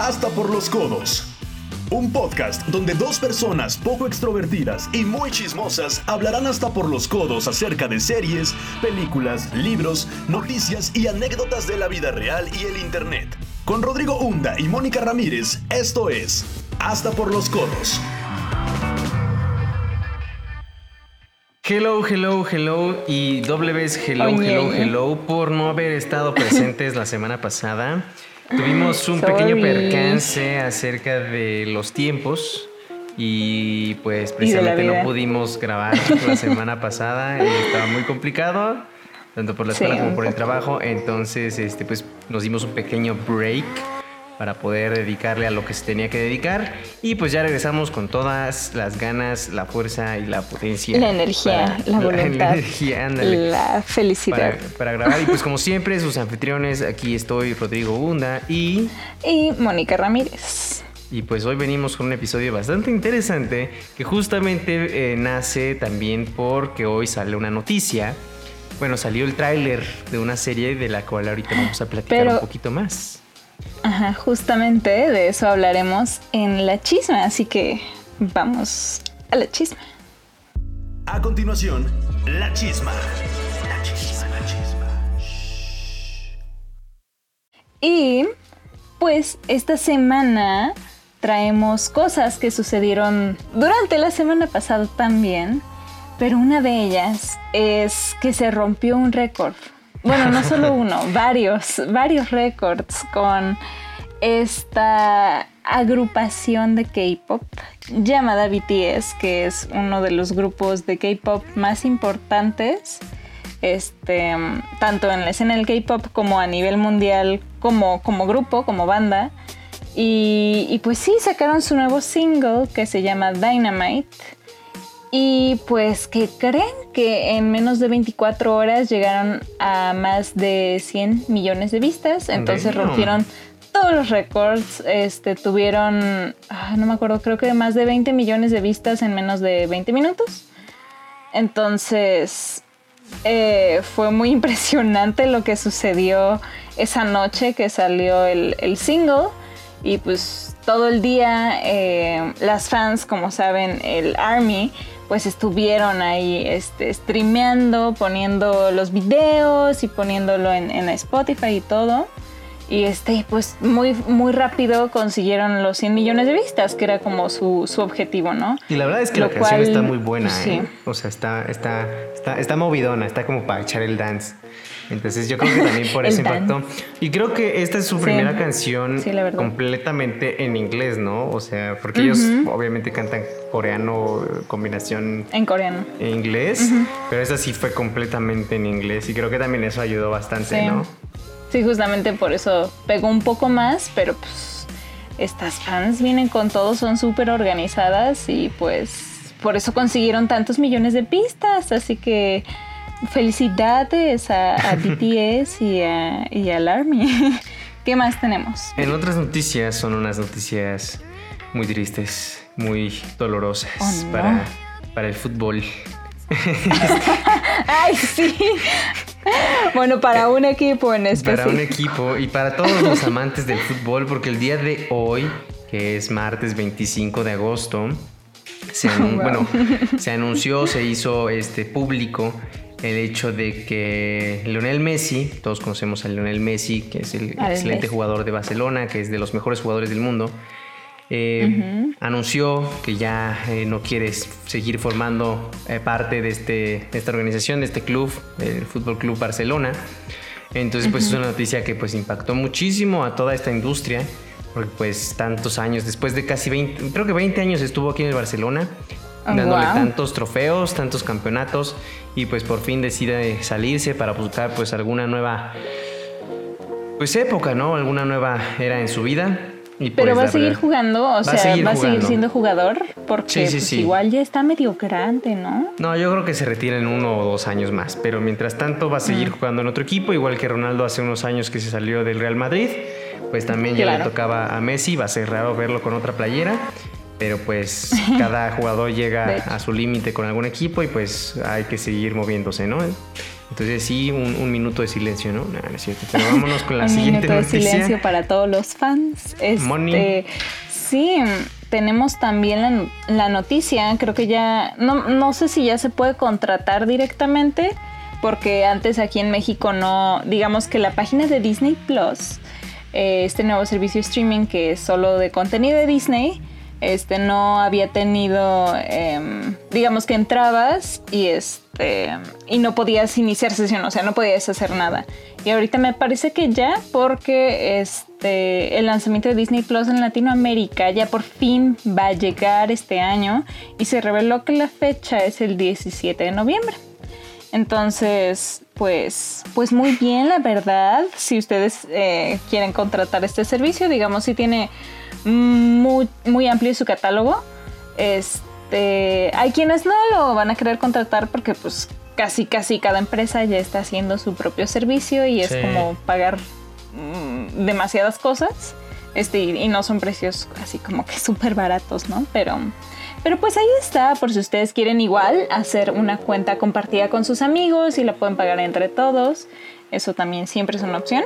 Hasta por los codos. Un podcast donde dos personas poco extrovertidas y muy chismosas hablarán hasta por los codos acerca de series, películas, libros, noticias y anécdotas de la vida real y el Internet. Con Rodrigo Hunda y Mónica Ramírez, esto es Hasta por los codos. Hello, hello, hello y doble vez hello, hello, hello por no haber estado presentes la semana pasada. Tuvimos un pequeño percance acerca de los tiempos y pues precisamente no pudimos grabar la semana pasada. Estaba muy complicado, tanto por la escuela como por el trabajo. Entonces, este, pues nos dimos un pequeño break para poder dedicarle a lo que se tenía que dedicar. Y pues ya regresamos con todas las ganas, la fuerza y la potencia. La energía, la voluntad. La, felicidad. Para, grabar. Y pues como siempre, sus anfitriones, aquí estoy, Rodrigo Bunda y... Y Mónica Ramírez. Y pues hoy venimos con un episodio bastante interesante que justamente eh, nace también porque hoy sale una noticia. Bueno, salió el tráiler de una serie de la cual ahorita vamos a platicar un poquito más. Ajá, justamente de eso hablaremos en la chisma, así que vamos a la chisma. A continuación, la chisma. La chisma, la chisma. Y pues esta semana traemos cosas que sucedieron durante la semana pasada también, pero una de ellas es que se rompió un récord bueno, no solo uno, varios, varios récords con esta agrupación de K-pop llamada BTS, que es uno de los grupos de K-pop más importantes, este, tanto en la escena del K-pop como a nivel mundial, como, como grupo, como banda. Y, y pues sí, sacaron su nuevo single que se llama Dynamite y pues que creen que en menos de 24 horas llegaron a más de 100 millones de vistas. Entonces rompieron todos los récords. Este, tuvieron, no me acuerdo, creo que más de 20 millones de vistas en menos de 20 minutos. Entonces eh, fue muy impresionante lo que sucedió esa noche que salió el, el single. Y pues todo el día eh, las fans, como saben, el Army, pues estuvieron ahí este, streameando, poniendo los videos y poniéndolo en, Spotify y todo. Y este, pues muy, muy rápido consiguieron los 100 millones de vistas, que era como su, objetivo, ¿no? Y la verdad es que la canción está muy buena, ¿eh? O sea, está, está, está, está movidona, está como para echar el dance. Entonces yo creo que también por eso impactó. Y creo que esta es su primera canción completamente en inglés, ¿no? O sea, porque ellos obviamente cantan coreano, combinación... En coreano. En inglés, pero esta sí fue completamente en inglés y creo que también eso ayudó bastante, ¿no? Sí, justamente por eso pegó un poco más, pero pues estas fans vienen con todo, son súper organizadas y pues por eso consiguieron tantos millones de pistas, así que felicidades a, BTS y, a, y al Army. ¿Qué más tenemos? En otras noticias son unas noticias muy tristes, muy dolorosas oh, para, para el fútbol. Ay, sí. Bueno, para un equipo en especial. Para un equipo y para todos los amantes del fútbol, porque el día de hoy, que es martes 25 de agosto, se, bueno, se anunció, se hizo este público el hecho de que Lionel Messi, todos conocemos a Lionel Messi, que es el excelente jugador de Barcelona, que es de los mejores jugadores del mundo, eh, anunció que ya eh, no quiere seguir formando eh, parte de, este, esta organización, de este club, el Fútbol Club Barcelona. Entonces, pues es una noticia que pues impactó muchísimo a toda esta industria, porque pues tantos años, después de casi 20, creo que 20 años estuvo aquí en el Barcelona, oh, dándole tantos trofeos, tantos campeonatos y pues por fin decide salirse para buscar pues alguna nueva pues época, ¿no? Alguna nueva era en su vida. Y Pero pues, va a seguir jugando, o sea, va a seguir siendo jugador porque pues, igual ya está medio grande, ¿no? No, yo creo que se retira en uno o dos años más, pero mientras tanto va a seguir mm. jugando en otro equipo, igual que Ronaldo hace unos años que se salió del Real Madrid, pues también ya le tocaba a Messi, va a ser raro verlo con otra playera, pero pues cada jugador llega a su límite con algún equipo y pues hay que seguir moviéndose, ¿no? Entonces sí, un, minuto de silencio, ¿no? No, no es cierto. Pero vámonos con la siguiente noticia. Un minuto de silencio para todos los fans. Este, Sí, tenemos también la, noticia, creo que ya, no, no sé si ya se puede contratar directamente, porque antes aquí en México no, digamos que la página de Disney Plus, eh, este nuevo servicio streaming que es solo de contenido de Disney, este no había tenido, em, digamos que entrabas y este y no podías iniciar sesión, o sea, no podías hacer nada. Y ahorita me parece que ya, porque este el lanzamiento de Disney Plus en Latinoamérica ya por fin va a llegar este año y se reveló que la fecha es el 17 de noviembre. Entonces, pues, pues muy bien, la verdad. Si ustedes eh, quieren contratar este servicio, digamos, si tiene muy, muy amplio su catálogo. Este, hay quienes no lo van a querer contratar porque pues casi casi cada empresa ya está haciendo su propio servicio y es como pagar mm, demasiadas cosas. Este, y, no son precios así como que súper baratos, ¿no? Pero, pero pues ahí está, por si ustedes quieren igual hacer una cuenta compartida con sus amigos y la pueden pagar entre todos. Eso también siempre es una opción.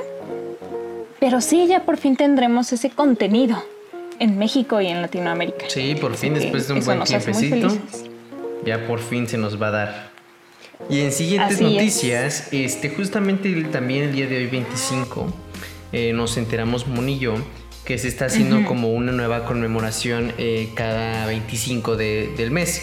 Pero sí, ya por fin tendremos ese contenido en México y en Latinoamérica. Sí, por fin, después de un buen tiempecito, ya por fin se nos va a dar. Y en siguientes noticias, este, justamente también el día de hoy 25, eh, nos enteramos Monillo que se está haciendo como una nueva conmemoración eh, cada 25 del mes.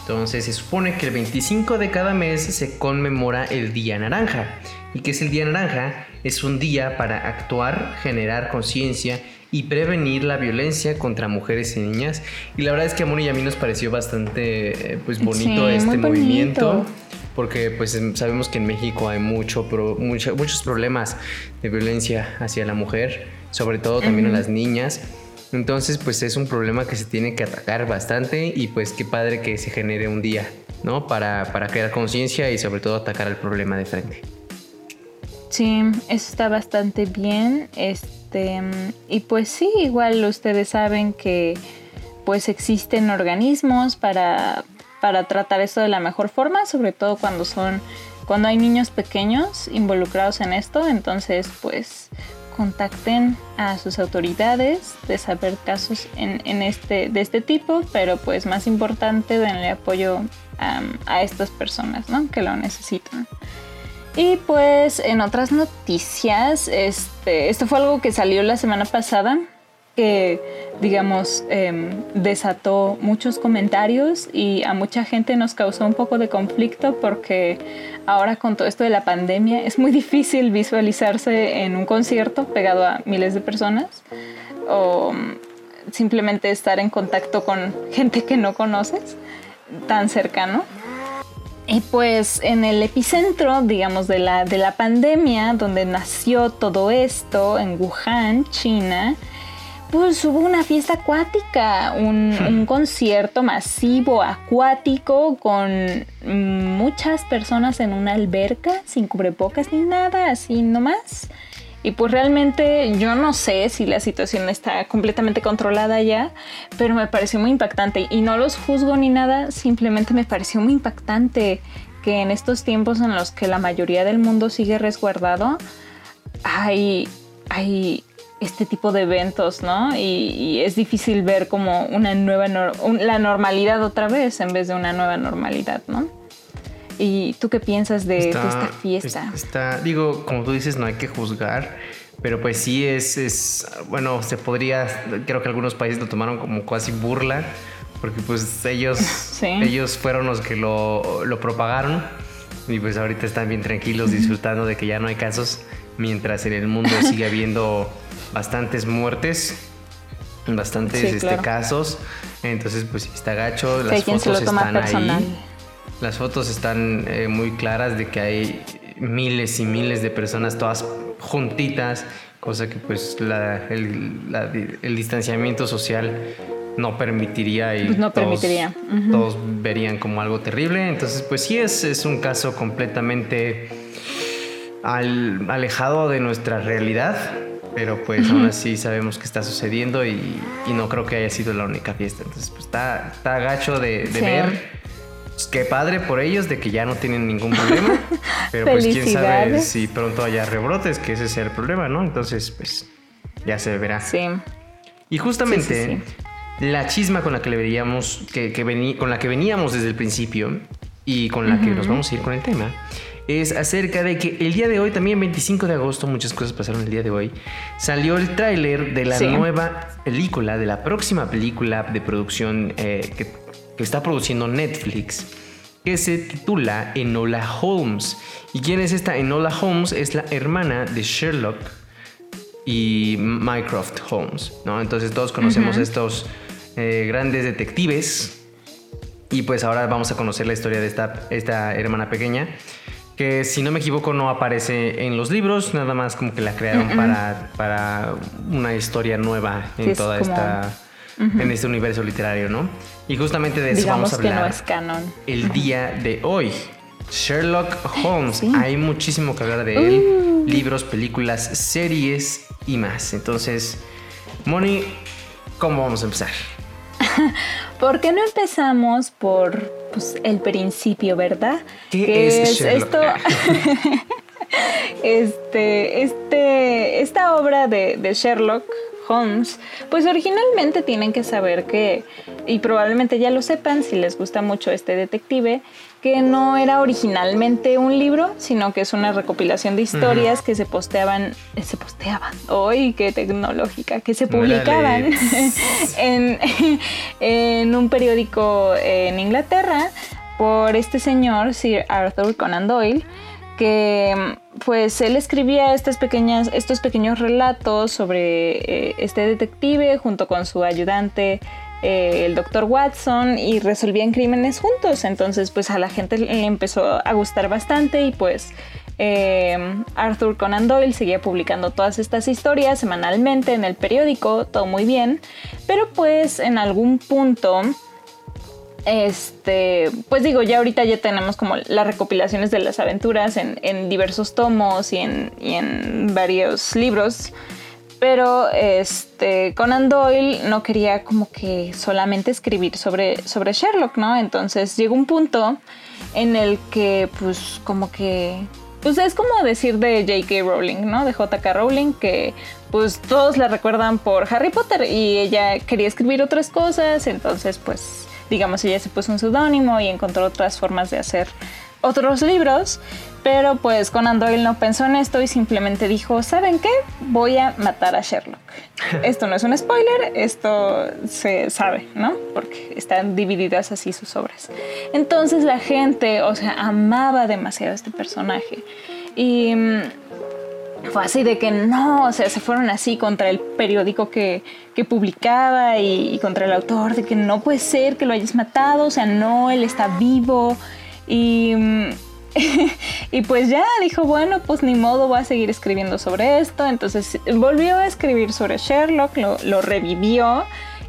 Entonces se supone que el 25 de cada mes se conmemora el Día Naranja. ¿Y qué es el Día Naranja? Es un día para actuar, generar conciencia y prevenir la violencia contra mujeres y niñas. Y la verdad es que a Moni y a mí nos pareció bastante eh, pues bonito este movimiento. Porque pues sabemos que en México hay mucho, muchos problemas de violencia hacia la mujer, sobre todo también a las niñas. Entonces, pues es un problema que se tiene que atacar bastante y pues qué padre que se genere un día, ¿no? Para, para crear conciencia y sobre todo atacar el problema de frente. Sí, eso está bastante bien. Este, y pues sí, igual ustedes saben que pues existen organismos para, para tratar esto de la mejor forma, sobre todo cuando son cuando hay niños pequeños involucrados en esto, entonces pues contacten a sus autoridades de saber casos en, este, de este tipo, pero pues más importante, denle apoyo a estas personas ¿no? que lo necesitan. Y pues en otras noticias, este, esto fue algo que salió la semana pasada, que digamos em, desató muchos comentarios y a mucha gente nos causó un poco de conflicto porque ahora con todo esto de la pandemia es muy difícil visualizarse en un concierto pegado a miles de personas o simplemente estar en contacto con gente que no conoces tan cercano. Y pues en el epicentro, digamos, de la, de la pandemia, donde nació todo esto, en Wuhan, China, pues hubo una fiesta acuática, un, un, concierto masivo acuático con muchas personas en una alberca, sin cubrebocas ni nada, así nomás. Y pues realmente yo no sé si la situación está completamente controlada ya, pero me pareció muy impactante. Y no los juzgo ni nada, simplemente me pareció muy impactante que en estos tiempos en los que la mayoría del mundo sigue resguardado, hay, hay este tipo de eventos, ¿no? Y, es difícil ver como una nueva, la normalidad otra vez en vez de una nueva normalidad, ¿no? ¿Y tú qué piensas de, esta fiesta? Está, digo, como tú dices, no hay que juzgar, pero pues sí es, es, bueno, se podría, creo que algunos países lo tomaron como casi burla, porque pues ellos, ellos fueron los que lo, lo propagaron y pues ahorita están bien tranquilos disfrutando de que ya no hay casos, mientras en el mundo sigue habiendo bastantes muertes, bastantes este, casos, entonces pues está gacho, las fotos están ahí. las fotos están eh, muy claras de que hay miles y miles de personas todas juntitas, cosa que pues el, distanciamiento social no permitiría y pues no todos, permitiría. todos verían como algo terrible. Entonces pues sí es, es un caso completamente alejado de nuestra realidad, pero pues aún así sabemos que está sucediendo y, no creo que haya sido la única fiesta. Entonces pues está, está gacho de, ver Pues, qué padre por ellos de que ya no tienen ningún problema. pero pues quién sabe si pronto haya rebrotes, que ese sea el problema, ¿no? Entonces, pues ya se verá. Sí. Y justamente la chisma con la que le veríamos, que, con la que veníamos desde el principio y con la que nos vamos a ir con el tema, es acerca de que el día de hoy, también 25 de agosto, muchas cosas pasaron el día de hoy, salió el tráiler de la nueva película, de la próxima película de producción eh, que, que está produciendo Netflix que se titula Enola Holmes. ¿Y quién es esta Enola Holmes? Es la hermana de Sherlock y Mycroft Holmes, ¿no? Entonces todos conocemos estos eh, grandes detectives y pues ahora vamos a conocer la historia de esta, esta hermana pequeña que si no me equivoco no aparece en los libros, nada más como que la crearon para, para una historia nueva en toda esta... En este universo literario, ¿no? Y justamente de eso vamos a hablar. Que no es canon. El día de hoy. Sherlock Holmes. Hay muchísimo que hablar de él. Uh. Libros, películas, series y más. Entonces, Moni, ¿cómo vamos a empezar? ¿Por qué no empezamos por pues, el principio, verdad? ¿Qué es, esto? este, este, esta obra de, de Sherlock Holmes, pues originalmente tienen que saber que, y probablemente ya lo sepan si les gusta mucho este detective, que no era originalmente un libro, sino que es una recopilación de historias que se posteaban, se posteaban, hoy qué tecnológica, que se publicaban en, en un periódico en Inglaterra por este señor, Sir Arthur Conan Doyle, que pues él escribía estas pequeñas, estos pequeños relatos sobre eh, este detective junto con su ayudante eh, el doctor Watson y resolvían crímenes juntos. Entonces, pues a la gente le empezó a gustar bastante y pues eh, Arthur Conan Doyle seguía publicando todas estas historias semanalmente en el periódico, todo muy bien, pero pues en algún punto... Este, pues digo, ya ahorita ya tenemos como las recopilaciones de las aventuras en, diversos tomos y en, y en varios libros. Pero este, Conan Doyle no quería como que solamente escribir sobre, sobre Sherlock, ¿no? Entonces llegó un punto en el que pues como que pues es como decir de J.K. Rowling, ¿no? De J.K. Rowling, que pues todos la recuerdan por Harry Potter y ella quería escribir otras cosas, entonces pues digamos ella se puso un seudónimo y encontró otras formas de hacer otros libros, pero pues Conan Doyle no pensó en esto y simplemente dijo, ¿saben qué? Voy a matar a Sherlock. Esto no es un spoiler, esto se sabe, ¿no? Porque están divididas así sus obras. Entonces la gente, o sea, amaba demasiado a este personaje. Y mm, fue así de que no, o sea, se fueron así contra el periódico que, publicaba y, y, contra el autor, de que no puede ser que lo hayas matado, o sea, no, él está vivo. Y, y pues ya dijo, bueno, pues ni modo, voy a seguir escribiendo sobre esto. Entonces volvió a escribir sobre Sherlock, lo, revivió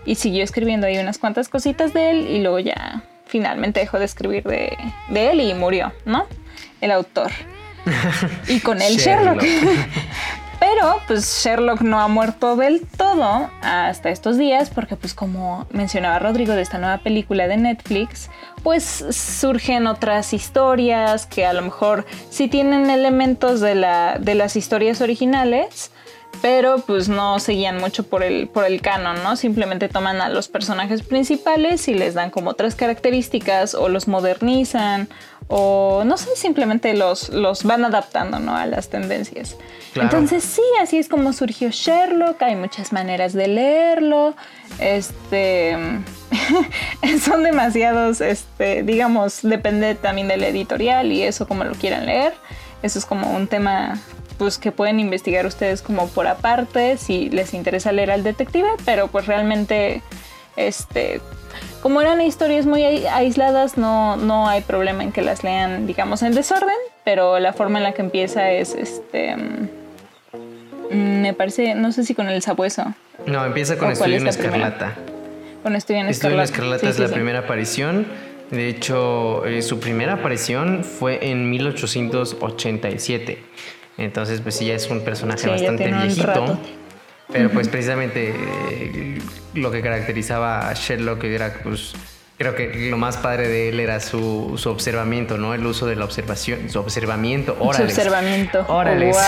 y siguió escribiendo ahí unas cuantas cositas de él y luego ya finalmente dejó de escribir de, de él y murió, ¿no? El autor. y con él Sherlock. Pero pues Sherlock no ha muerto del todo hasta estos días porque pues como mencionaba Rodrigo de esta nueva película de Netflix, pues surgen otras historias que a lo mejor sí tienen elementos de, la, de las historias originales, pero pues no seguían mucho por el, por el canon, ¿no? Simplemente toman a los personajes principales y les dan como otras características o los modernizan o no sé, simplemente los, los van adaptando, ¿no? A las tendencias. Entonces sí, así es como surgió Sherlock, hay muchas maneras de leerlo, este, son demasiados, este, digamos, depende también del editorial y eso como lo quieran leer, eso es como un tema pues que pueden investigar ustedes como por aparte si les interesa leer al detective, pero pues realmente este como eran historias muy aisladas, no, no hay problema en que las lean, digamos, en desorden, pero la forma en la que empieza es este mm, me parece, no sé si con el sabueso. No, empieza con Estudio en Escarlata. Con Estudio en Escarlata. Estudio en Escarlata es la primera aparición. De hecho, eh, su primera aparición fue en 1887. Entonces, pues sí, ya es un personaje bastante viejito. Pero pues precisamente eh, lo que caracterizaba a Sherlock era pues Creo que lo más padre de él era su, su observamiento, ¿no? El uso de la observación, su observamiento, órale. Su observamiento. Órale. wow.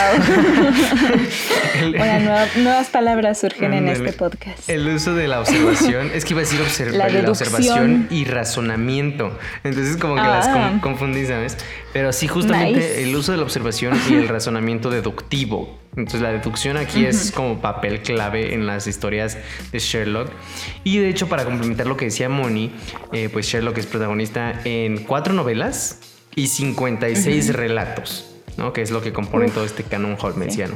nuevas palabras surgen en este podcast. El uso de la observación, es que iba a decir la, observación y razonamiento. Entonces como que las ah. confundí, ¿sabes? Pero sí, justamente el uso de la observación y el razonamiento deductivo. Entonces la deducción aquí es como papel clave en las historias de Sherlock. Y de hecho, para complementar lo que decía Moni, eh, pues Sherlock es protagonista en cuatro novelas y 56 relatos, ¿no? Que es lo que compone todo este canon holmesiano.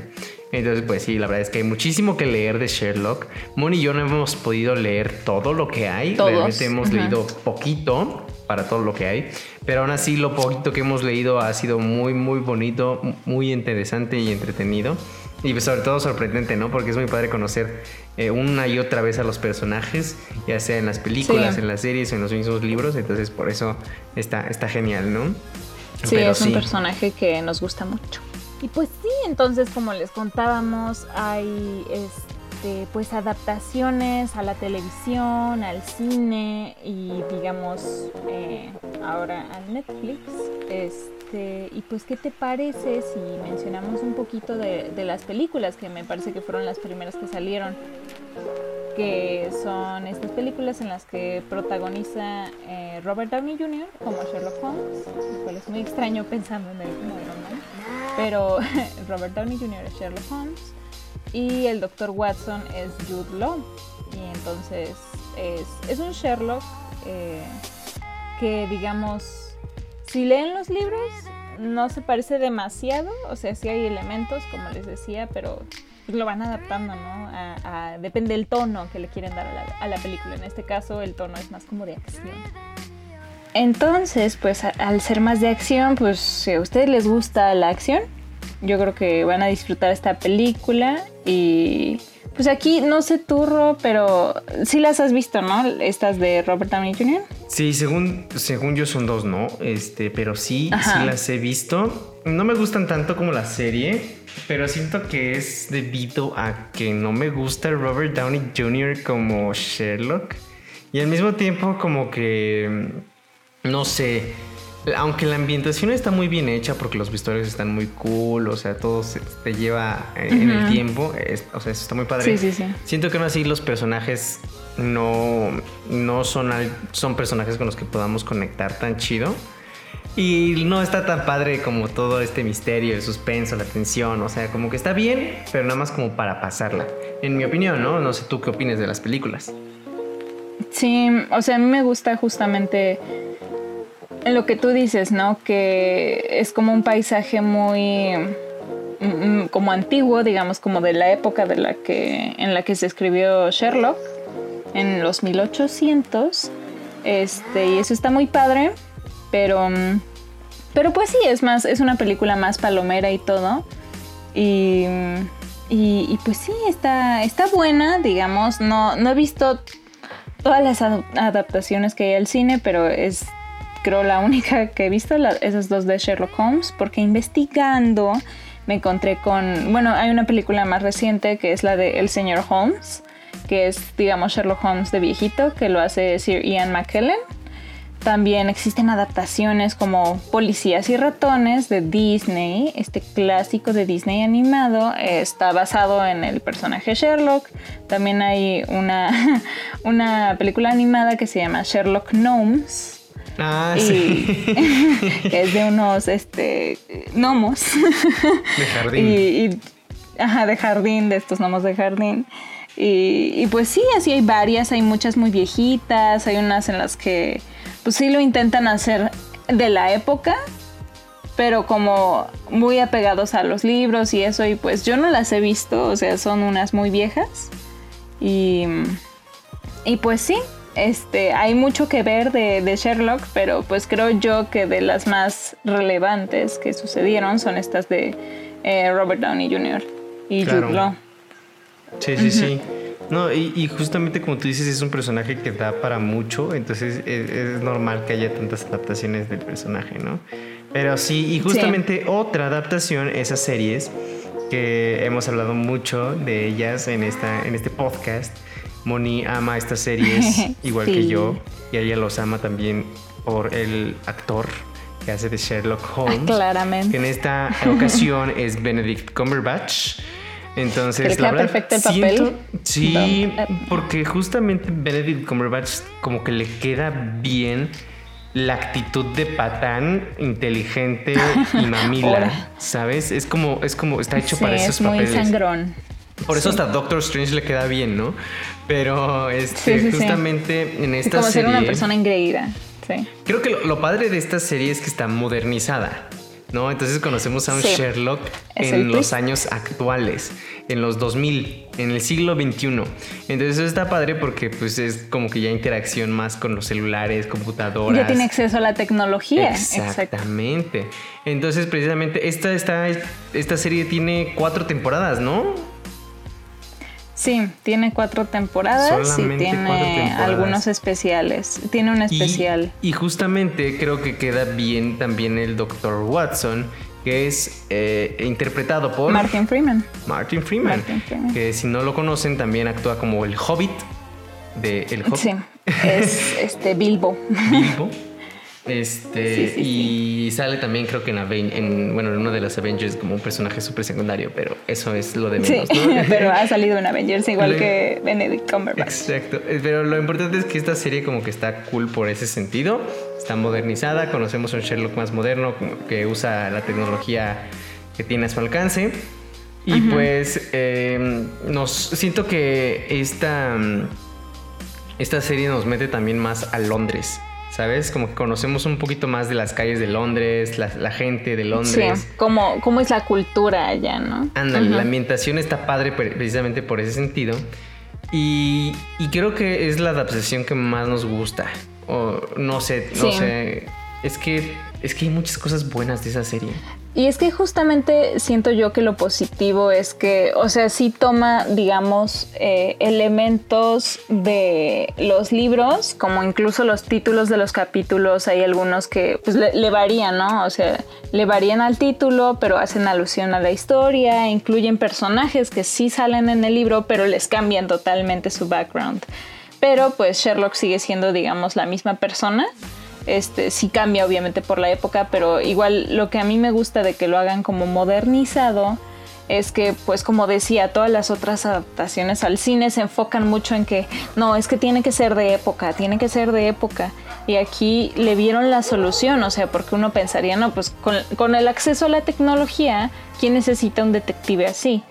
Entonces, pues sí, la verdad es que hay muchísimo que leer de Sherlock. Moni y yo no hemos podido leer todo lo que hay. Realmente hemos leído poquito para todo lo que hay. Pero aún así, lo poquito que hemos leído ha sido muy, muy bonito, muy interesante y entretenido. Y pues, sobre todo sorprendente, ¿no? Porque es muy padre conocer eh, una y otra vez a los personajes, ya sea en las películas, en las series, en los mismos libros. Entonces, por eso está, está genial, ¿no? Sí, es un personaje que nos gusta mucho. Y pues sí, entonces como les contábamos, hay este, pues adaptaciones a la televisión, al cine y digamos eh, ahora al Netflix. Este, y pues, ¿qué te parece si mencionamos un poquito de, de las películas que me parece que fueron las primeras que salieron? que son estas películas en las que protagoniza eh, Robert Downey Jr. como Sherlock Holmes, lo cual es muy extraño pensando en él como pero Robert Downey Jr. es Sherlock Holmes y el Dr. Watson es Jude Law. Y entonces es, un Sherlock eh, que digamos, si leen los libros no se parece demasiado, o sea, sí hay elementos, como les decía, pero lo van adaptando, ¿no? depende del tono que le quieren dar a la, a la película. En este caso el tono es más como de acción. Entonces, pues al ser más de acción, pues si a ustedes les gusta la acción, yo creo que van a disfrutar esta película y pues aquí no sé turro, pero sí las has visto, ¿no? Estas de Robert Downey Jr. Sí, según, según yo son dos, ¿no? Este, pero sí, sí las he visto. No me gustan tanto como la serie, pero siento que es debido a que no me gusta Robert Downey Jr. como Sherlock. Y al mismo tiempo como que no sé, aunque la ambientación está muy bien hecha porque los vestuarios están muy cool, o sea, todo se, te lleva en el tiempo, o sea, eso está muy padre. Sí, sí, sí. Siento que aún así los personajes no, no son, son personajes con los que podamos conectar tan chido. Y no está tan padre como todo este misterio, el suspenso, la tensión. O sea, como que está bien, pero nada más como para pasarla. En mi opinión, ¿no? No sé tú qué opinas de las películas. Sí, o sea, a mí me gusta justamente lo que tú dices, ¿no? Que es como un paisaje muy mm, mm, como antiguo, digamos, como de la época de la que, en la que se escribió Sherlock, en los 1800. Este, y eso está muy padre, pero, mm, pero pues sí, es más, es una película más palomera y todo. Y, y, pues sí, está, está buena, digamos. No, no he visto todas las adaptaciones que hay al cine, pero es creo la única que he visto, esas dos de Sherlock Holmes, porque investigando me encontré con, bueno, hay una película más reciente que es la de El señor Holmes, que es, digamos, Sherlock Holmes de viejito, que lo hace Sir Ian McKellen. También existen adaptaciones como Policías y Ratones de Disney. Este clásico de Disney animado está basado en el personaje Sherlock. También hay una, una película animada que se llama Sherlock Gnomes Ah, sí. que es de unos este, gnomos. De jardín. Y, ajá, de jardín, de estos gnomos de jardín. Y, y, pues sí, así hay varias, hay muchas muy viejitas, hay unas en las que pues sí lo intentan hacer de la época, pero como muy apegados a los libros y eso, y pues yo no las he visto, o sea, son unas muy viejas. Y, y pues sí, este, hay mucho que ver de, Sherlock, pero pues creo yo que de las más relevantes que sucedieron son estas de eh, Robert Downey Jr. y Jude Law. Sí, sí, sí. No, y, justamente como tú dices, es un personaje que da para mucho, entonces es, normal que haya tantas adaptaciones del personaje, ¿no? Pero sí, y justamente otra adaptación, esas series, que hemos hablado mucho de ellas en, esta, en este podcast, Moni ama estas series igual que yo y ella los ama también por el actor que hace de Sherlock ah, Holmes. claramente. en esta ocasión es Benedict Cumberbatch. Entonces, la verdad, perfecto el papel. Sí, porque justamente Benedict Cumberbatch como que le queda bien la actitud de patán inteligente y mamila, ¿sabes? Es como es como está hecho para esos es muy sangrón. Por eso hasta Doctor Strange le queda bien, ¿no? Pero este, justamente en esta como serie. Como ser una persona engreída. Sí. Creo que lo, padre de esta serie es que está modernizada. ¿No? Entonces conocemos a un Sherlock en los años actuales, en los 2000, en el siglo XXI. Entonces eso está padre porque pues es como que ya interacción más con los celulares, computadoras. Ya tiene acceso a la tecnología. Exactamente. Entonces precisamente esta, esta, esta serie tiene cuatro temporadas, ¿no? Sí, tiene cuatro temporadas y tiene algunos especiales. Tiene un especial. Y, justamente creo que queda bien también el Dr. Watson, que es eh, interpretado por Martin Freeman. Martin Freeman. Que si no lo conocen, también actúa como el Hobbit de El Hobbit. Sí, es este Bilbo. Bilbo. Este, y sale también, creo que en, en, bueno, en uno de los Avengers como un personaje súper secundario, pero eso es lo de menos. pero ha salido en Avengers igual que Benedict Cumberbatch. Exacto, eh, pero lo importante es que esta serie como que está cool por ese sentido, está modernizada, conocemos un Sherlock más moderno que usa la tecnología que tiene a su alcance. Y pues em, nos siento que esta, esta serie nos mete también más a Londres. ¿Sabes? Como que conocemos un poquito más de las calles de Londres, la, gente de Londres. Sí, cómo, cómo es la cultura allá, ¿no? Ándale, la ambientación está padre precisamente por ese sentido. Y, creo que es la adaptación que más nos gusta. O no sé, no sé. Es que, es que hay muchas cosas buenas de esa serie. Y es que justamente siento yo que lo positivo es que, o sea, sí toma, digamos, eh, elementos de los libros, como incluso los títulos de los capítulos, hay algunos que pues le, varían, ¿no? O sea, le varían al título, pero hacen alusión a la historia, incluyen personajes que sí salen en el libro, pero les cambian totalmente su background. Pero pues Sherlock sigue siendo, digamos, la misma persona este, sí cambia obviamente por la época, pero igual lo que a mí me gusta de que lo hagan como modernizado es que, pues como decía, todas las otras adaptaciones al cine se enfocan mucho en que no, es que tiene que ser de época, tiene que ser de época. Y aquí le vieron la solución, o sea, porque uno pensaría, no, pues con, con el acceso a la tecnología, ¿quién necesita un detective así?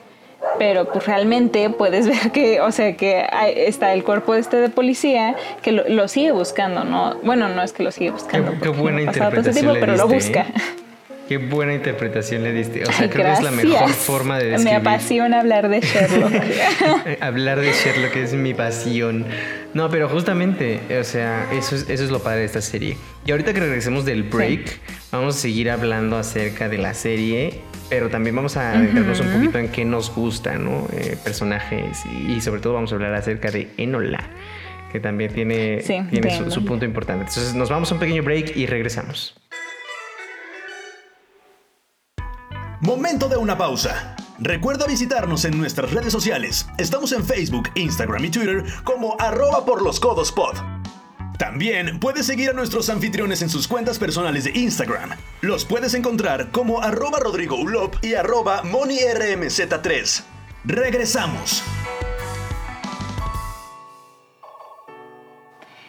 Pero pues realmente puedes ver que, o sea, que está el cuerpo este de policía que lo, sigue buscando, ¿no? Bueno, no es que lo sigue buscando. Qué, buena interpretación le pero diste, lo busca. ¿eh? Qué buena interpretación le diste. O sea, creo que es la mejor forma de describir. Me apasiona hablar de Sherlock. hablar de Sherlock es mi pasión. No, pero justamente, o sea, eso es, eso es lo padre de esta serie. Y ahorita que regresemos del break, vamos a seguir hablando acerca de la serie pero también vamos a adentrarnos un poquito en qué nos gusta, ¿no? Eh, personajes y, sobre todo vamos a hablar acerca de Enola, que también tiene, tiene su, punto importante. Entonces nos vamos a un pequeño break y regresamos. Momento de una pausa. Recuerda visitarnos en nuestras redes sociales. Estamos en Facebook, Instagram y Twitter como arroba por los codos pod. También puedes seguir a nuestros anfitriones en sus cuentas personales de Instagram. Los puedes encontrar como arroba Rodrigo Ulop y arroba MoniRMZ3. Regresamos.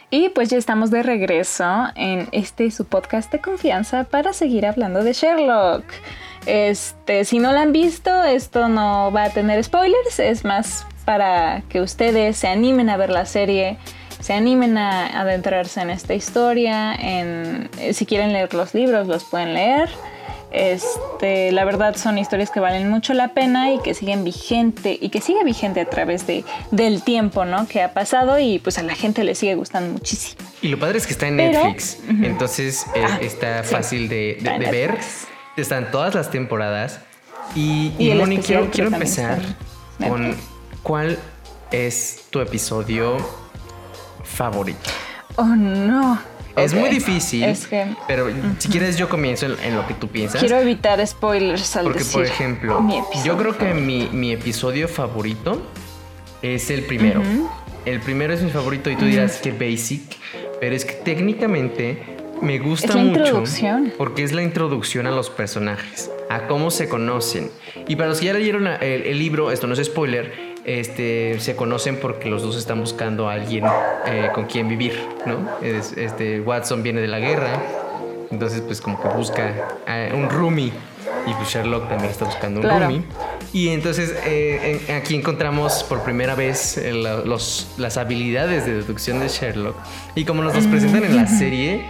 Y pues ya estamos de regreso en este su podcast de confianza para seguir hablando de Sherlock. Este, si no lo han visto, esto no va a tener spoilers, es más para que ustedes se animen a ver la serie se animen a adentrarse en esta historia. En, eh, si quieren leer los libros, los pueden leer. Este, la verdad son historias que valen mucho la pena y que siguen vigente y que sigue vigente a través de, del tiempo, ¿no? Que ha pasado y pues a la gente le sigue gustando muchísimo. Y lo padre es que está en Netflix, entonces eh, ah, está fácil de, ver. Están todas las temporadas. Y, y, Moni, quiero, quiero empezar con cuál es tu episodio favorito? Oh, no. Es muy difícil, pero si quieres yo comienzo en, lo que tú piensas. Quiero evitar spoilers al Porque, por ejemplo, yo creo que mi, episodio favorito es el primero. el primero es mi favorito y tú dirás que basic, pero es que técnicamente me gusta Es la mucho introducción. porque es la introducción a los personajes, a cómo se conocen. Y para los que ya leyeron el, el libro, esto no es spoiler, este, se conocen porque los dos están buscando a alguien eh, con quien vivir, ¿no? Es- este, Watson viene de la guerra, entonces pues como que busca a un roomie y pues Sherlock también está buscando un Claro. roomie. Y entonces eh, en- aquí encontramos por primera vez eh, la- los, las habilidades de deducción de Sherlock. Y como nos los presentan en la serie,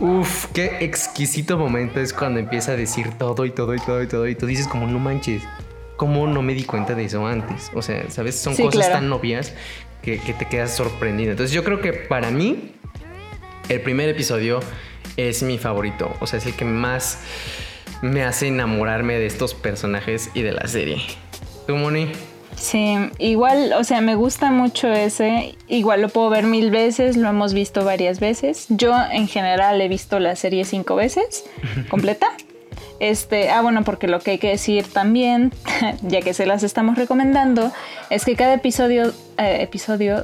uff, qué exquisito momento es cuando empieza a decir todo y todo y todo y todo. Y tú dices como no manches, ¿cómo no me di cuenta de eso antes? O sea, ¿sabes? Son Sí, cosas claro. tan obvias que, que te quedas sorprendido. Entonces yo creo que para mí el primer episodio es mi favorito. O sea, es el que más me hace enamorarme de estos personajes y de la serie. ¿Tú, Moni? Sí, igual, o sea, me gusta mucho ese. Igual lo puedo ver mil veces, lo hemos visto varias veces. Yo en general he visto la serie cinco veces, completa. Este, ah, bueno, porque lo que hay que decir también, ya que se las estamos recomendando, es que cada episodio, eh,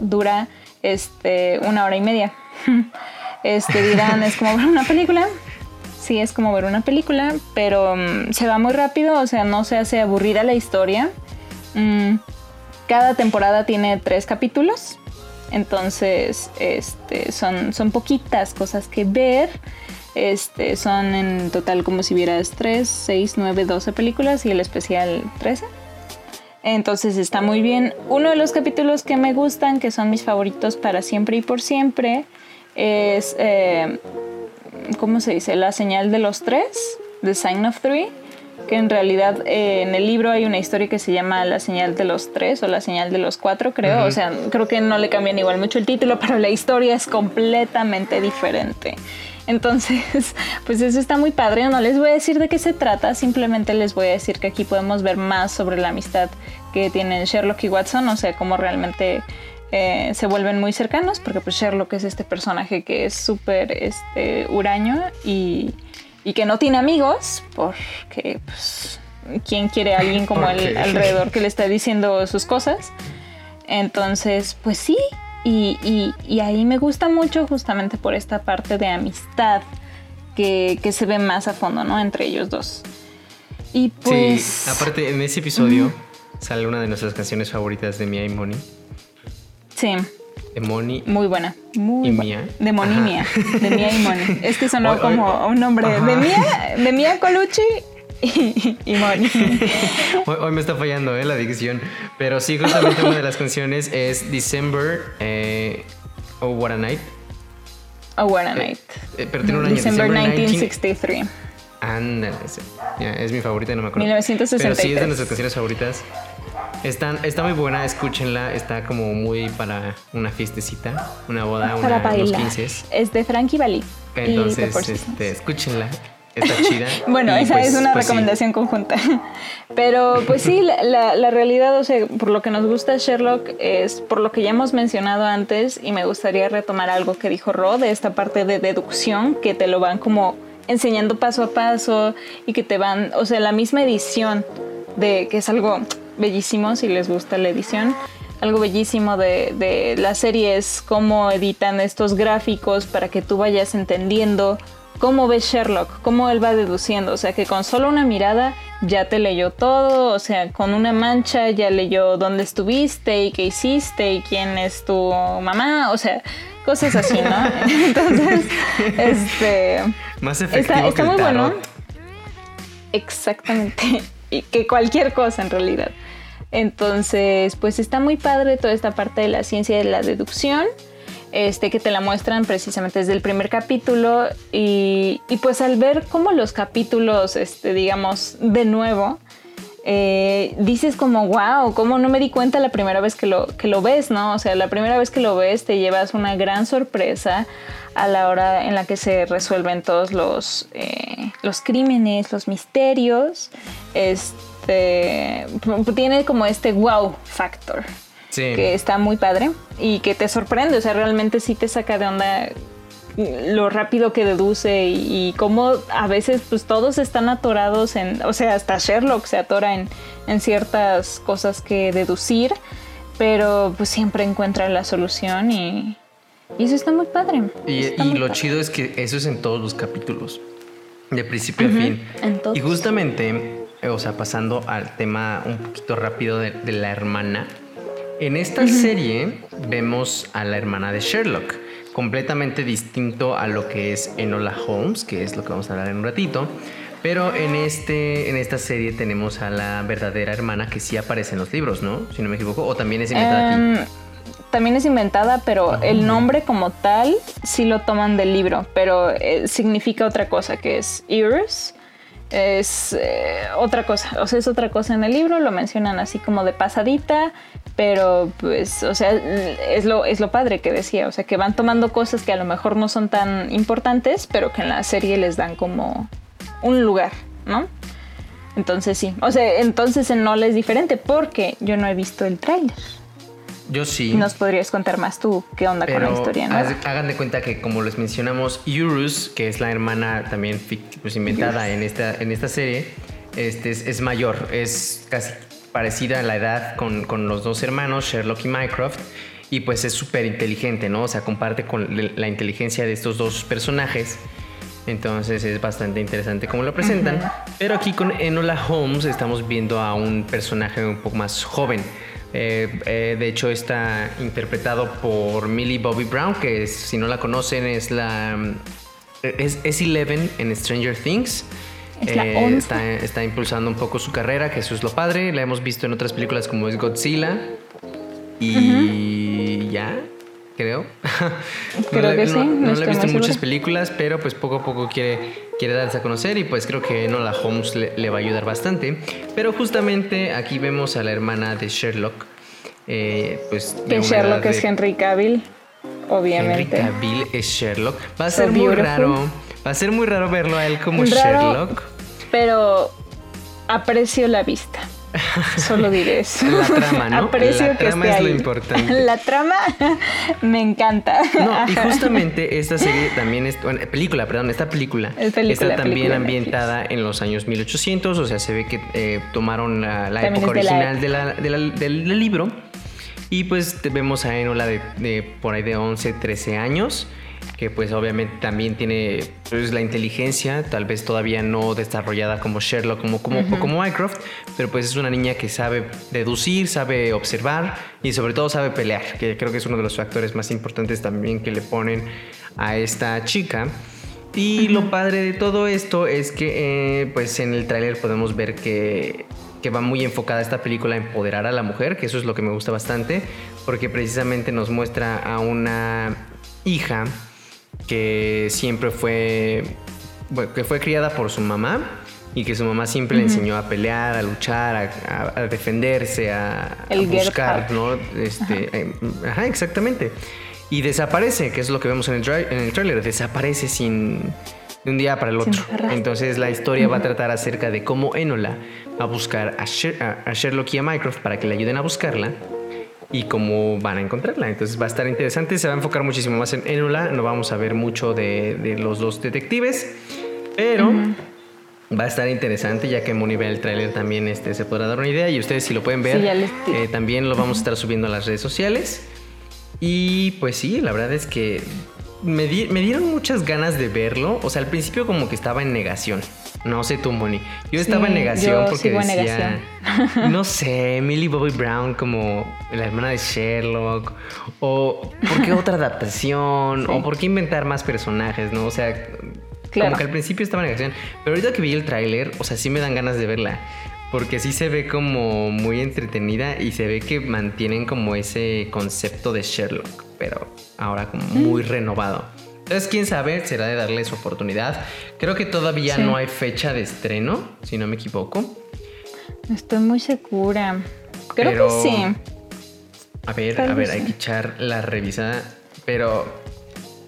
dura este, una hora y media. Este, dirán, es como ver una película. Sí, es como ver una película, pero mm, se va muy rápido, o sea, no se hace aburrida la historia. Mm, cada temporada tiene tres capítulos, entonces son poquitas cosas que ver. Este, son en total como si vieras 3, 6, 9, 12 películas y el especial 13. Entonces está muy bien. Uno de los capítulos que me gustan, que son mis favoritos para siempre y por siempre, es, eh, ¿cómo se dice? La señal de los tres, The Sign of Three, que en realidad eh, en el libro hay una historia que se llama La señal de los tres o La señal de los cuatro, creo. O sea, creo que no le cambian igual mucho el título, pero la historia es completamente diferente. Entonces, pues eso está muy padre. No les voy a decir de qué se trata, simplemente les voy a decir que aquí podemos ver más sobre la amistad que tienen Sherlock y Watson, o sea, cómo realmente eh, se vuelven muy cercanos, porque pues Sherlock es este personaje que es súper este, huraño y, y que no tiene amigos, porque pues, ¿quién quiere a alguien como él alrededor que le está diciendo sus cosas? Entonces, pues sí, y, y- y ahí me gusta mucho justamente por esta parte de amistad que, que se ve más a fondo, ¿no? Entre ellos dos. Y pues... Sí, aparte en ese episodio sale una de nuestras canciones favoritas de Mia y Moni. Sí, De Moni. muy buena. Muy ¿Y buena. Mía? De Moni. Mía. De Mía y Moni. Es que sonó Hoy- hoy- como un nombre Ajá. de Mía, de Mía Colucci y, y Moni. Hoy, hoy me está fallando eh, la dicción. Pero sí, justamente una de las canciones es December eh, Oh What a Night. Oh, what a night. Eh, pero tiene un año. December 19 1963. Ándale. Ya, es mi favorita, no me acuerdo. 1963. Pero sí es de nuestras canciones favoritas. Están, está muy buena, escúchenla. Está como muy para una fiestecita, una boda, Para una, unos bailar. 15. Es de Frankie Valli. Entonces, este, escúchenla. Está chida. Bueno, Y, esa pues- es una pues sí. recomendación conjunta. Pero pues sí, la, la- la realidad, o sea, por lo que nos gusta Sherlock es por lo que ya hemos mencionado antes y me gustaría retomar algo que dijo Ro de esta parte de deducción que te lo van como enseñando paso a paso y que te van, o sea, la misma edición de que es algo bellísimo si les gusta la edición. Algo bellísimo de, de la serie es cómo editan estos gráficos para que tú vayas entendiendo cómo ve Sherlock, cómo él va deduciendo, o sea que con solo una mirada ya te leyó todo, o sea, con una mancha ya leyó dónde estuviste y qué hiciste y quién es tu mamá, o sea, cosas así, ¿no? Entonces, este Más efectivo está, que está el muy bueno. Exactamente. Y que cualquier cosa en realidad. Entonces, pues está muy padre toda esta parte de la ciencia de la deducción. Este, que te la muestran precisamente desde el primer capítulo. Y, pues al ver cómo los capítulos, este, digamos, de nuevo, eh, dices como, wow, ¿cómo no me di cuenta la primera vez que lo, que lo ves, no? O sea, la primera vez que lo ves te llevas una gran sorpresa a la hora en la que se resuelven todos los, eh, los crímenes, los misterios. Este, tiene como este wow factor Sí. que está muy padre y que te sorprende, o sea, realmente sí te saca de onda lo rápido que deduce y, y cómo a veces pues todos están atorados en, o sea, hasta Sherlock se atora en, en ciertas cosas que deducir pero pues siempre encuentra la solución y, y eso está muy padre. Y, lo chido es que eso es en todos los capítulos, de principio a fin. Y justamente, o sea, pasando al tema un poquito rápido de, la hermana, en esta serie vemos a la hermana de Sherlock, completamente distinto a lo que es Enola Holmes, que es lo que vamos a hablar en un ratito. Pero en, este, en esta serie tenemos a la verdadera hermana que sí aparece en los libros, ¿no? Si no me equivoco. O también es inventada aquí. Em, también es inventada, pero el nombre como tal sí lo toman del libro, pero eh, significa otra cosa, que es Iris. Es eh, otra cosa, o sea, es otra cosa en el libro, lo mencionan así como de pasadita, pero pues, o sea, es lo, es lo padre que decía, o sea, que van tomando cosas que a lo mejor no son tan importantes, pero que en la serie les dan como un lugar, ¿no? Entonces sí, o sea, entonces en Nola es diferente porque yo no he visto el tráiler. Yo sí. Nos podrías contar más tú qué onda con la historia, ¿no? Hagan de cuenta que, como les mencionamos, Urus, que es la hermana también pues, inventada en esta, en esta serie, este, es, mayor, es casi parecida a la edad con, con los dos hermanos, Sherlock y Mycroft, y pues es súper inteligente, ¿no? O sea, comparte con la inteligencia de estos dos personajes. Entonces es bastante interesante cómo lo presentan. Pero aquí con Enola Holmes estamos viendo a un personaje un poco más joven. Eh, eh, de hecho está interpretado por Millie Bobby Brown, que si no la conocen es la... Es, Eleven en Stranger Things. Eh, está, impulsando un poco su carrera, que eso es lo padre. La hemos visto en otras películas como es Godzilla. Y ya, creo. Creo que sí. No, le he visto muchas películas, pero pues poco a poco quiere, quiere darse a conocer y pues creo que Nola Holmes le, va a ayudar bastante. Pero justamente aquí vemos a la hermana de Sherlock. Eh, pues que Sherlock es Henry Cavill, obviamente. Henry Cavill es Sherlock. Va a ser muy raro. Va a ser muy raro verlo a él como Sherlock. Pero aprecio la vista. Solo diré eso. La trama, ¿no? Aprecio la trama es lo importante. La trama me encanta. No, y justamente esta serie también es, bueno, película, perdón, esta película, está también ambientada en los años 1800, o sea, se ve que eh, tomaron la, época original del libro. Y pues vemos a Enola de, de por ahí de 11, 13 años que pues obviamente también tiene pues, la inteligencia, tal vez todavía no desarrollada como Sherlock como, como, como Mycroft, pero pues es una niña que sabe deducir, sabe observar y sobre todo sabe pelear, que creo que es uno de los factores más importantes también que le ponen a esta chica. Y lo padre de todo esto es que eh, pues en el tráiler podemos ver que que va muy enfocada esta película a empoderar a la mujer, que eso es lo que me gusta bastante, porque precisamente nos muestra a una hija que siempre fue, que fue criada por su mamá y que su mamá siempre le enseñó a pelear, a luchar, a, defenderse, a, buscar, ¿no? Este, eh, ajá. exactamente. Y desaparece, que es lo que vemos en el, en el trailer, desaparece sin de un día para el otro. Entonces la historia va a tratar acerca de cómo Enola va a buscar a, a Sherlock y a Mycroft para que le ayuden a buscarla y cómo van a encontrarla. Entonces va a estar interesante, se va a enfocar muchísimo más en Enola, no vamos a ver mucho de, los dos detectives, pero... Va a estar interesante ya que Moni ve el tráiler también este, se podrá dar una idea y ustedes si lo pueden ver eh, también lo vamos a estar subiendo a las redes sociales. Y pues sí, la verdad es que me, me, dieron muchas ganas de verlo. O sea, al principio como que estaba en negación. No sé tú, Moni. Yo estaba en negación porque decía, no sé, Millie Bobby Brown como la hermana de Sherlock, o ¿por qué otra adaptación? O ¿por qué inventar más personajes? ¿No? O sea, como que al principio estaba en negación. Pero ahorita que vi el tráiler, o sea, sí me dan ganas de verla. Porque sí se ve como muy entretenida y se ve que mantienen como ese concepto de Sherlock, pero ahora como muy renovado. Entonces, quién sabe, será de darle su oportunidad. Creo que todavía no hay fecha de estreno, si no me equivoco. Estoy muy segura. Creo que sí. A ver, a ver, hay que echar la revisada. Pero,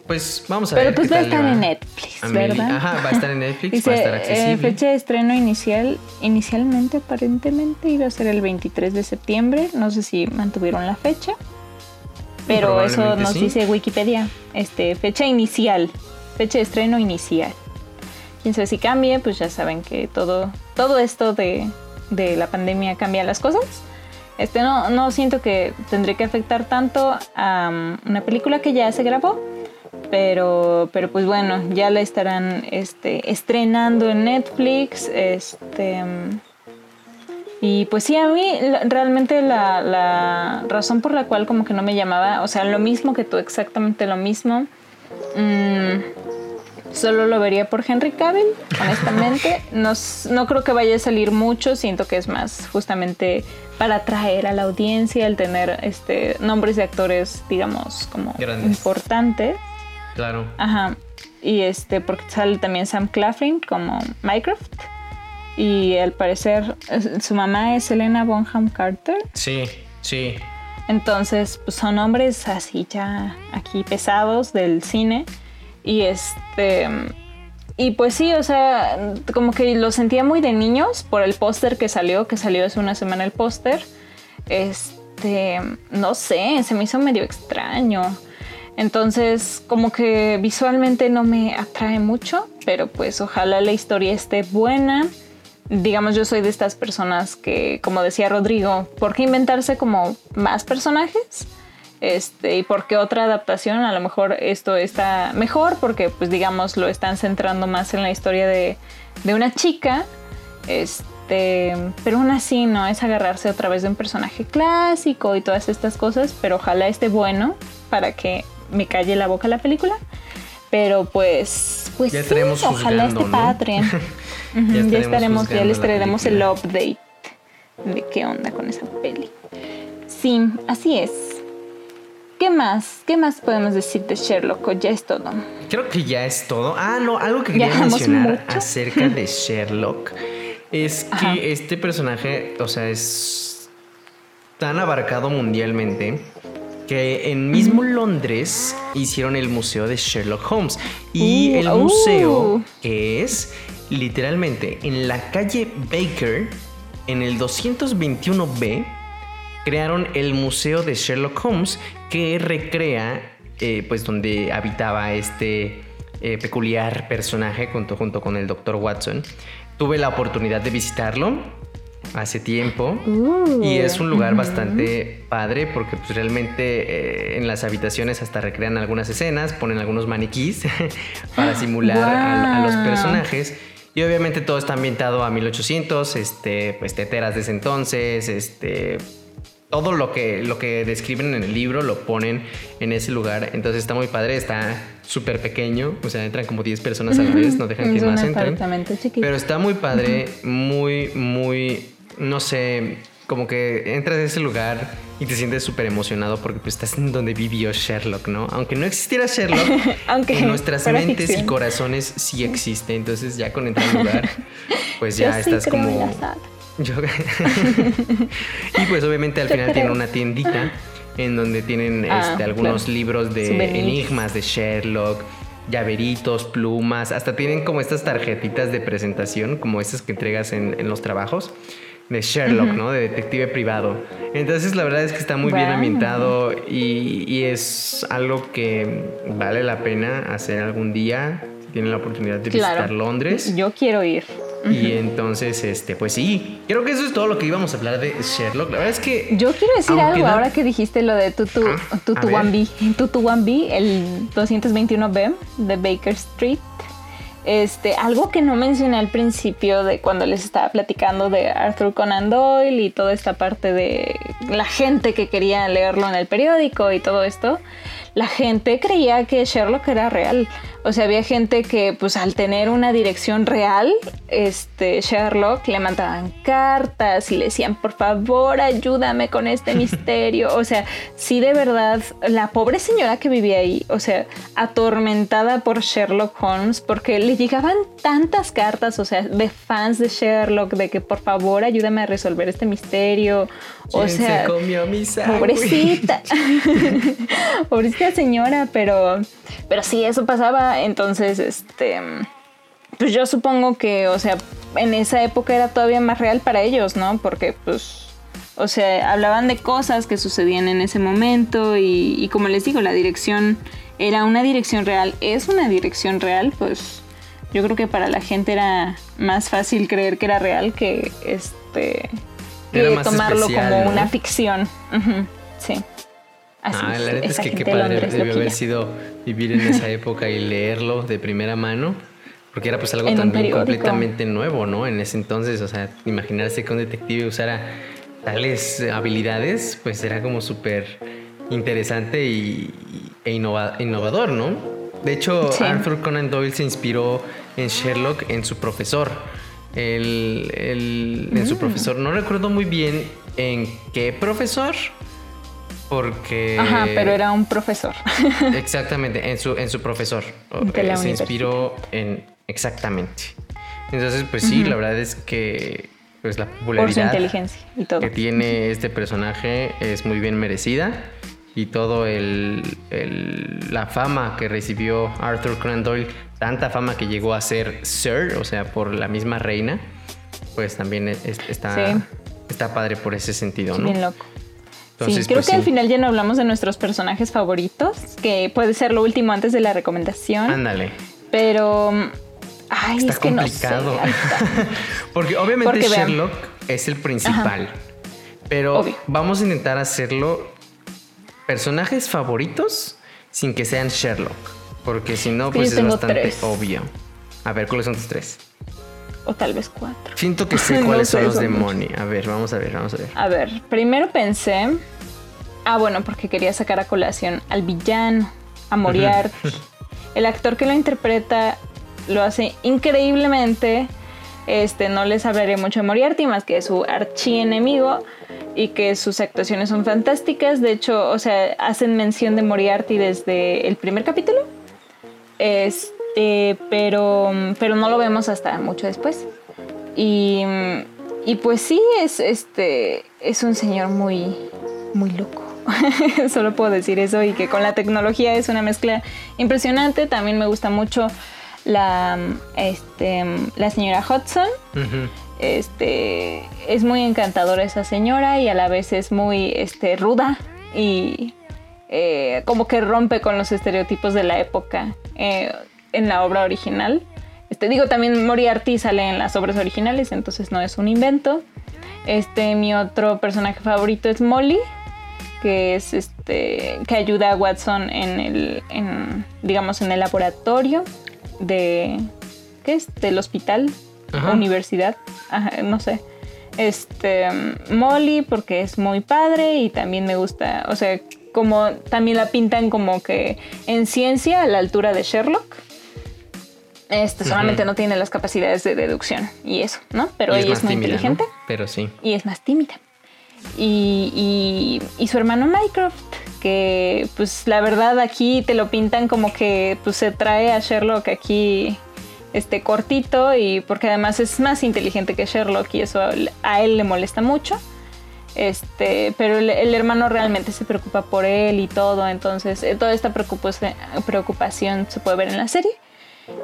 pues vamos a ver. Pero pues va a estar en Netflix, ¿verdad? Ajá, va a estar en Netflix, va a estar accesible. Eh, fecha de estreno inicial, inicialmente aparentemente iba a ser el 23 de septiembre. No sé si mantuvieron la fecha. Pero eso nos dice Wikipedia. Este, fecha inicial. Fecha de estreno inicial. Quién sabe si cambie, pues ya saben que todo, todo esto de, la pandemia cambia las cosas. Este no, no siento que tendría que afectar tanto a um, una película que ya se grabó. Pero, pero pues bueno, ya la estarán este, estrenando en Netflix. Este, um, y pues sí, a mí realmente la, la, razón por la cual como que no me llamaba, o sea, lo mismo que tú, exactamente lo mismo. Mmm, Solo lo vería por Henry Cavill, honestamente. No, no creo que vaya a salir mucho, siento que es más justamente para atraer a la audiencia el tener este nombres de actores, digamos, como importantes. Claro. Ajá. Y este, porque sale también Sam Claflin como Minecraft. Y al parecer su mamá es Elena Bonham Carter. Sí, sí. Entonces, pues son hombres así ya aquí pesados del cine. Y este. Y pues sí, o sea, como que lo sentía muy de niños por el póster que salió, que salió hace una semana el póster. Este, no sé, se me hizo medio extraño. Entonces, como que visualmente no me atrae mucho, pero pues ojalá la historia esté buena. Digamos, yo soy de estas personas que, como decía Rodrigo, ¿por qué inventarse como más personajes? Este, y porque otra adaptación, a lo mejor esto está mejor porque pues digamos lo están centrando más en la historia de, una chica, este, pero aún así no es agarrarse otra vez de un personaje clásico y todas estas cosas, pero ojalá esté bueno para que me calle la boca la película. Pero pues, pues ya estaremos ojalá esté padre. ya, estaremos, ya les traeremos el update de qué onda con esa peli. Sí, así es. ¿Qué más? ¿Qué más podemos decir de Sherlock? ¿O ya es todo? Creo que ya es todo. Ah, no, algo que quería mencionar acerca de Sherlock es que este personaje, o sea, es tan abarcado mundialmente que en mismo Londres hicieron el museo de Sherlock Holmes. Y uh, el museo uh. es literalmente en la calle Baker, en el 221B, crearon el Museo de Sherlock Holmes que recrea eh, pues donde habitaba este eh, peculiar personaje junto, junto con el Dr. Watson. Tuve la oportunidad de visitarlo hace tiempo y es un lugar bastante padre porque pues realmente eh, en las habitaciones hasta recrean algunas escenas, ponen algunos maniquís para simular a, a, los personajes y obviamente todo está ambientado a 1800, este, pues teteras de ese entonces, este, todo lo que, lo que describen en el libro lo ponen en ese lugar. Entonces está muy padre, está súper pequeño. O sea, entran como 10 personas a la vez, no dejan que más entren. Pero está muy padre, muy, muy, no sé, como que entras a ese lugar y te sientes súper emocionado porque pues, estás en donde vivió Sherlock, ¿no? Aunque no existiera Sherlock, Aunque en nuestras mentes y corazones sí existe. Entonces ya con entrar al lugar, pues ya estás como y pues obviamente al final tienen una tiendita en donde tienen ah, este, algunos libros de enigmas de Sherlock, llaveritos, plumas, hasta tienen como estas tarjetitas de presentación, como estas que entregas en, los trabajos de Sherlock, ¿no? De detective privado. Entonces la verdad es que está muy bien ambientado y, es algo que vale la pena hacer algún día. Si tienen la oportunidad de visitar Londres. Yo quiero ir. Y entonces, este, pues sí, creo que eso es todo lo que íbamos a hablar de Sherlock. La verdad es que. Yo quiero decir algo ahora que dijiste lo de Tutu, ah, Tutu 1B. Tutu 1B, el 221B de Baker Street. Este, algo que no mencioné al principio de cuando les estaba platicando de Arthur Conan Doyle y toda esta parte de la gente que quería leerlo en el periódico y todo esto la gente creía que Sherlock era real. O sea, había gente que, pues al tener una dirección real, este Sherlock le mandaban cartas y le decían, por favor, ayúdame con este misterio. O sea, sí, de verdad, la pobre señora que vivía ahí, o sea, atormentada por Sherlock Holmes, porque le llegaban tantas cartas, o sea, de fans de Sherlock, de que por favor ayúdame a resolver este misterio. O sea, se comió mi pobrecita. pobrecita señora, pero, pero sí, eso pasaba. Entonces, este, pues yo supongo que, o sea, en esa época era todavía más real para ellos, ¿no? Porque, pues, o sea, hablaban de cosas que sucedían en ese momento y, y como les digo, la dirección era una dirección real, es una dirección real, pues yo creo que para la gente era más fácil creer que era real que este que tomarlo como una ficción. Sí. Así ah, la verdad es que qué padre debió haber sido vivir en esa época y leerlo de primera mano. Porque era pues algo también completamente nuevo, ¿no? En ese entonces, o sea, imaginarse que un detective usara tales habilidades, pues era como súper interesante y, e innovador, ¿no? De hecho, Arthur Conan Doyle se inspiró en Sherlock en su profesor. El, En su mm. profesor, no recuerdo muy bien en qué profesor, porque... Ajá, pero era un profesor. Exactamente, en su, en su profesor. Eh, se inspiró en... Exactamente. Entonces, pues sí, la verdad es que pues la popularidad inteligencia y todo. que tiene este personaje es muy bien merecida y todo el, la fama que recibió Arthur Conan Doyle, tanta fama que llegó a ser Sir, o sea, por la misma reina, pues también está, está padre por ese sentido, ¿no? Bien loco. Sí, creo pues que al final ya no hablamos de nuestros personajes favoritos, que puede ser lo último antes de la recomendación. Ándale. Pero Ay, está complicado. Porque obviamente Sherlock es el principal. Pero vamos a intentar hacerlo personajes favoritos sin que sean Sherlock. Porque si no, pues es bastante obvio. A ver, ¿cuáles son tus tres? O tal vez cuatro. Siento que sé cuáles son los de Money. A ver, vamos a ver, vamos a ver. A ver, primero pensé. Ah, bueno, porque quería sacar a colación al villano, a Moriarty. El actor que lo interpreta lo hace increíblemente. Este, no les hablaré mucho de Moriarty, más que de su archienemigo y que sus actuaciones son fantásticas. De hecho, o sea, hacen mención de Moriarty desde el primer capítulo. Este, pero, pero no lo vemos hasta mucho después. Y, y pues sí, es, este, es un señor muy, muy loco. Solo puedo decir eso y que con la tecnología es una mezcla impresionante. También me gusta mucho la, este, la señora Hudson. Este, es muy encantadora esa señora y a la vez es muy este, ruda y eh, como que rompe con los estereotipos de la época eh, en la obra original. Este, digo, también Moriarty sale en las obras originales, entonces no es un invento. Este, mi otro personaje favorito es Molly, que es este, que ayuda a Watson en el, en, digamos, en el laboratorio de, ¿qué es? Del hospital, universidad, no sé. Este, Molly, porque es muy padre y también me gusta, o sea, como también la pintan como que en ciencia a la altura de Sherlock. Este, solamente no tiene las capacidades de deducción y eso, ¿no? Pero ella es, muy inteligente. Pero sí. Y es más tímida. Y, y, su hermano Mycroft, que pues la verdad aquí te lo pintan como que pues se trae a Sherlock aquí este cortito y porque además es más inteligente que Sherlock y eso a él le molesta mucho. Este, pero el, hermano realmente se preocupa por él y todo, entonces eh, toda esta preocupación se puede ver en la serie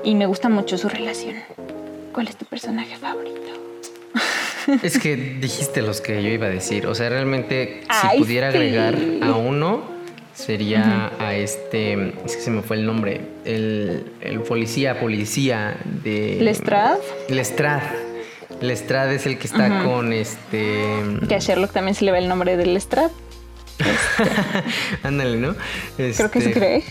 y me gusta mucho su relación. ¿Cuál es tu personaje favorito? Es que dijiste los que yo iba a decir. O sea, realmente, si pudiera agregar a uno, sería a este. Es que se me fue el nombre. El, policía, policía de. ¿Lestrade? Lestrade. Lestrade es el que está con este. Que a Sherlock también se le ve el nombre de Lestrade. Ándale, ¿no? Creo que es este, Greg.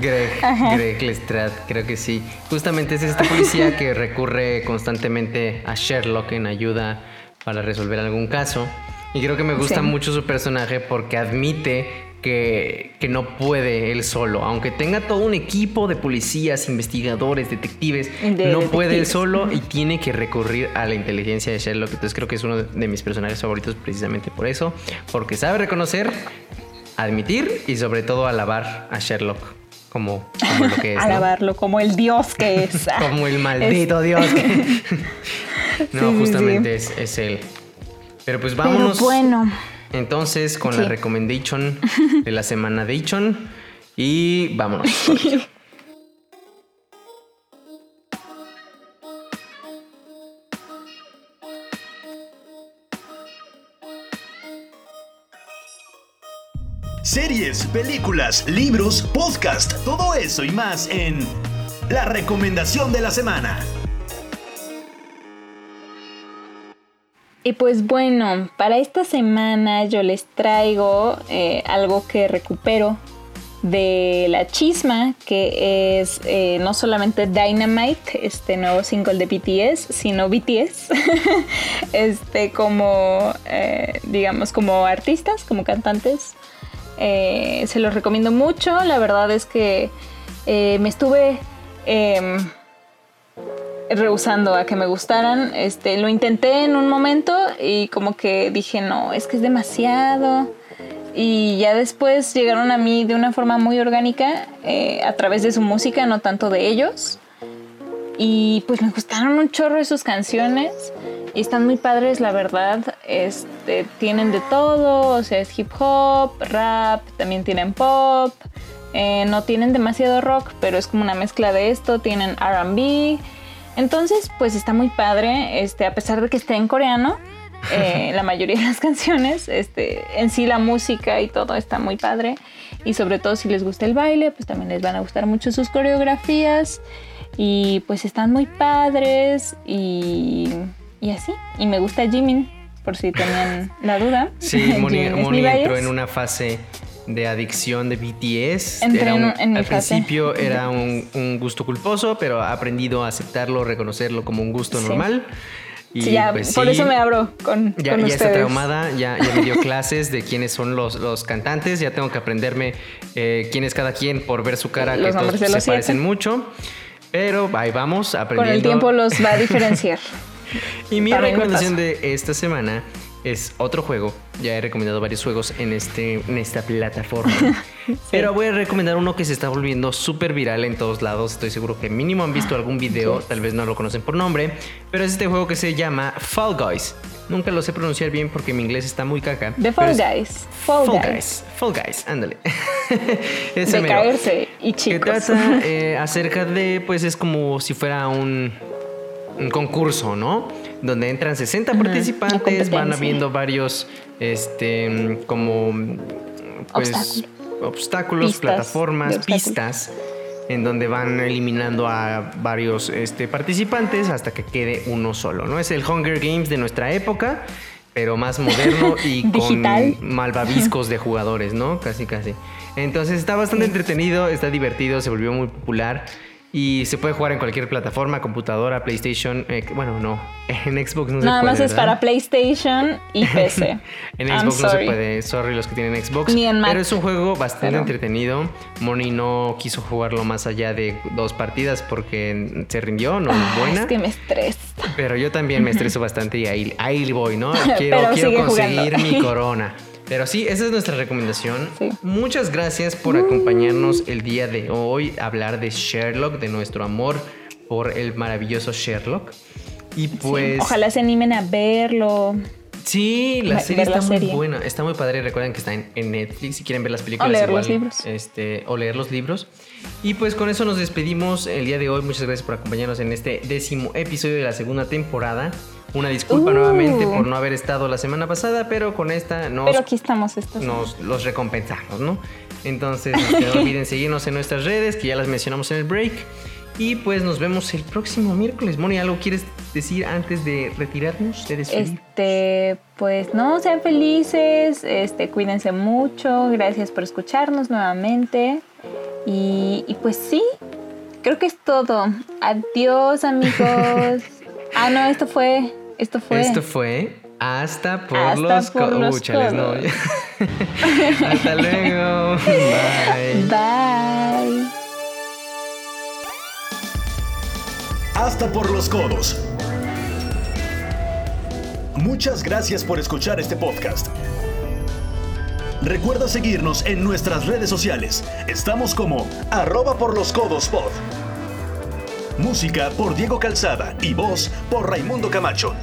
Greg, Greg Lestrade, creo que sí. Justamente es esta policía que recurre constantemente a Sherlock en ayuda para resolver algún caso. Y creo que me gusta mucho su personaje porque admite que, no puede él solo. Aunque tenga todo un equipo de policías, investigadores, detectives, no puede él solo y tiene que recurrir a la inteligencia de Sherlock. Entonces creo que es uno de mis personajes favoritos precisamente por eso. Porque sabe reconocer, admitir y sobre todo alabar a Sherlock. Como, lo que es. Alabarlo como el dios que es. como el maldito dios. no, justamente Es, es él. Pero pues vámonos. bueno. Entonces, con la recommendation de la semana de Ichon y vámonos. Series, películas, libros, podcast, todo eso y más en la recomendación de la semana. Y pues bueno, para esta semana yo les traigo eh, algo que recupero de La Chisma, que es eh, no solamente Dynamite, este nuevo single de BTS, sino BTS, este como, eh, digamos, como artistas, como cantantes. se los recomiendo mucho, la verdad es que me estuve em, rehusando a que me gustaran. Este, lo intenté en un momento y como que dije, no, es que es demasiado. Y ya después llegaron a mí de una forma muy orgánica, eh, a través de su música, no tanto de ellos. Y pues me gustaron un chorro de sus canciones. Y están muy padres, la verdad. Este, tienen de todo, o sea, es hip hop, rap, también tienen pop. Eh, no tienen demasiado rock, pero es como una mezcla de esto. Tienen RB entonces, pues está muy padre, este, a pesar de que esté en coreano, eh, la mayoría de las canciones, este, en sí la música y todo está muy padre. Y sobre todo si les gusta el baile, pues también les van a gustar mucho sus coreografías. Y pues están muy padres y, y así. Y me gusta Jimin, por si tenían la duda. Sí, Moni, Moni entró en una fase de adicción de BTS. al principio era un, gusto culposo, pero ha aprendido a aceptarlo, reconocerlo como un gusto normal. Y ya, pues por eso me abro con, ya, ya está traumada, ya, me dio clases de quiénes son los, los cantantes, ya tengo que aprenderme eh, quién es cada quien por ver su cara, que todos se parecen mucho. Pero ahí vamos aprendiendo. Con el tiempo los va a diferenciar. y mi recomendación de esta semana es otro juego. Ya he recomendado varios juegos en, este, en esta plataforma. Pero voy a recomendar uno que se está volviendo súper viral en todos lados. Estoy seguro que mínimo han visto algún video, tal vez no lo conocen por nombre. Pero es este juego que se llama Fall Guys. Nunca lo sé pronunciar bien porque mi inglés está muy caca. The Fall Guys. Fall, Guys. Fall Guys, ándale. de caerse y chicos. Que trata eh, acerca de, pues es como si fuera un, un concurso, ¿no? donde entran 60 participantes, van habiendo varios, este, como, pues, obstáculos, plataformas, pistas, en donde van eliminando a varios este, participantes hasta que quede uno solo, ¿no? Es el Hunger Games de nuestra época, pero más moderno y con malvaviscos de jugadores, ¿no? Casi, casi. Entonces está bastante entretenido, está divertido, se volvió muy popular. Y se puede jugar en cualquier plataforma, computadora, PlayStation. Eh, bueno, no. En Xbox no se puede. Nada más es para PlayStation y PC. en Xbox no se puede. Sorry los que tienen Xbox. Pero es un juego bastante entretenido. Moni no quiso jugarlo más allá de dos partidas porque se rindió, no es buena. Es que me estresa. Pero yo también me estreso bastante y ahí, ahí voy, ¿no? Quiero, quiero conseguir mi corona. Pero sí, esa es nuestra recomendación. Muchas gracias por acompañarnos el día de hoy, a hablar de Sherlock, de nuestro amor por el maravilloso Sherlock. Y pues. ojalá se animen a verlo. Sí, la serie está muy buena, está muy padre. Recuerden que está en, Netflix si quieren ver las películas. O leer los libros. Este, o leer los libros. Y pues con eso nos despedimos el día de hoy. Muchas gracias por acompañarnos en este décimo episodio de la segunda temporada. Una disculpa nuevamente por no haber estado la semana pasada, pero con esta nos, pero aquí estamos nos los recompensamos, ¿no? Entonces, no olviden seguirnos en nuestras redes, que ya las mencionamos en el break. Y pues nos vemos el próximo miércoles. Moni, ¿algo quieres decir antes de retirarnos, de Este, pues no, sean felices, este, cuídense mucho, gracias por escucharnos nuevamente. Y, y pues sí, creo que es todo. Adiós amigos. ah, no, esto fue esto fue. Esto fue hasta por los, por no. hasta luego. Bye. Bye. Hasta por los codos. Muchas gracias por escuchar este podcast. Recuerda seguirnos en nuestras redes sociales. Estamos como arroba por los codos pod. Música por Diego Calzada y voz por Raimundo Camacho.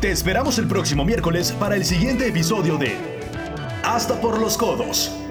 Te esperamos el próximo miércoles para el siguiente episodio de Hasta por los Codos.